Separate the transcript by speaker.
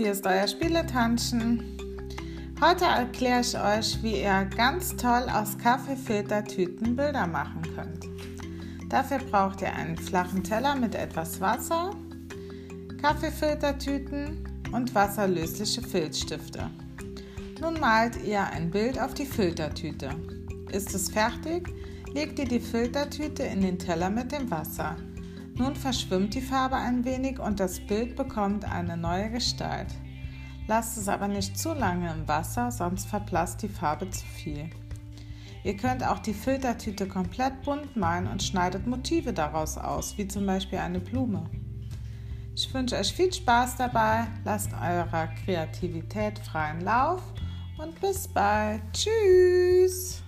Speaker 1: hier ist euer Spieletantchen. Heute erkläre ich euch, wie ihr ganz toll aus Kaffeefiltertüten Bilder machen könnt. Dafür braucht ihr einen flachen Teller mit etwas Wasser, Kaffeefiltertüten und wasserlösliche Filzstifte. Nun malt ihr ein Bild auf die Filtertüte. Ist es fertig, legt ihr die Filtertüte in den Teller mit dem Wasser. Nun verschwimmt die Farbe ein wenig und das Bild bekommt eine neue Gestalt. Lasst es aber nicht zu lange im Wasser, sonst verblasst die Farbe zu viel. Ihr könnt auch die Filtertüte komplett bunt malen und schneidet Motive daraus aus, wie zum Beispiel eine Blume. Ich wünsche euch viel Spaß dabei, lasst eurer Kreativität freien Lauf und bis bald. Tschüss!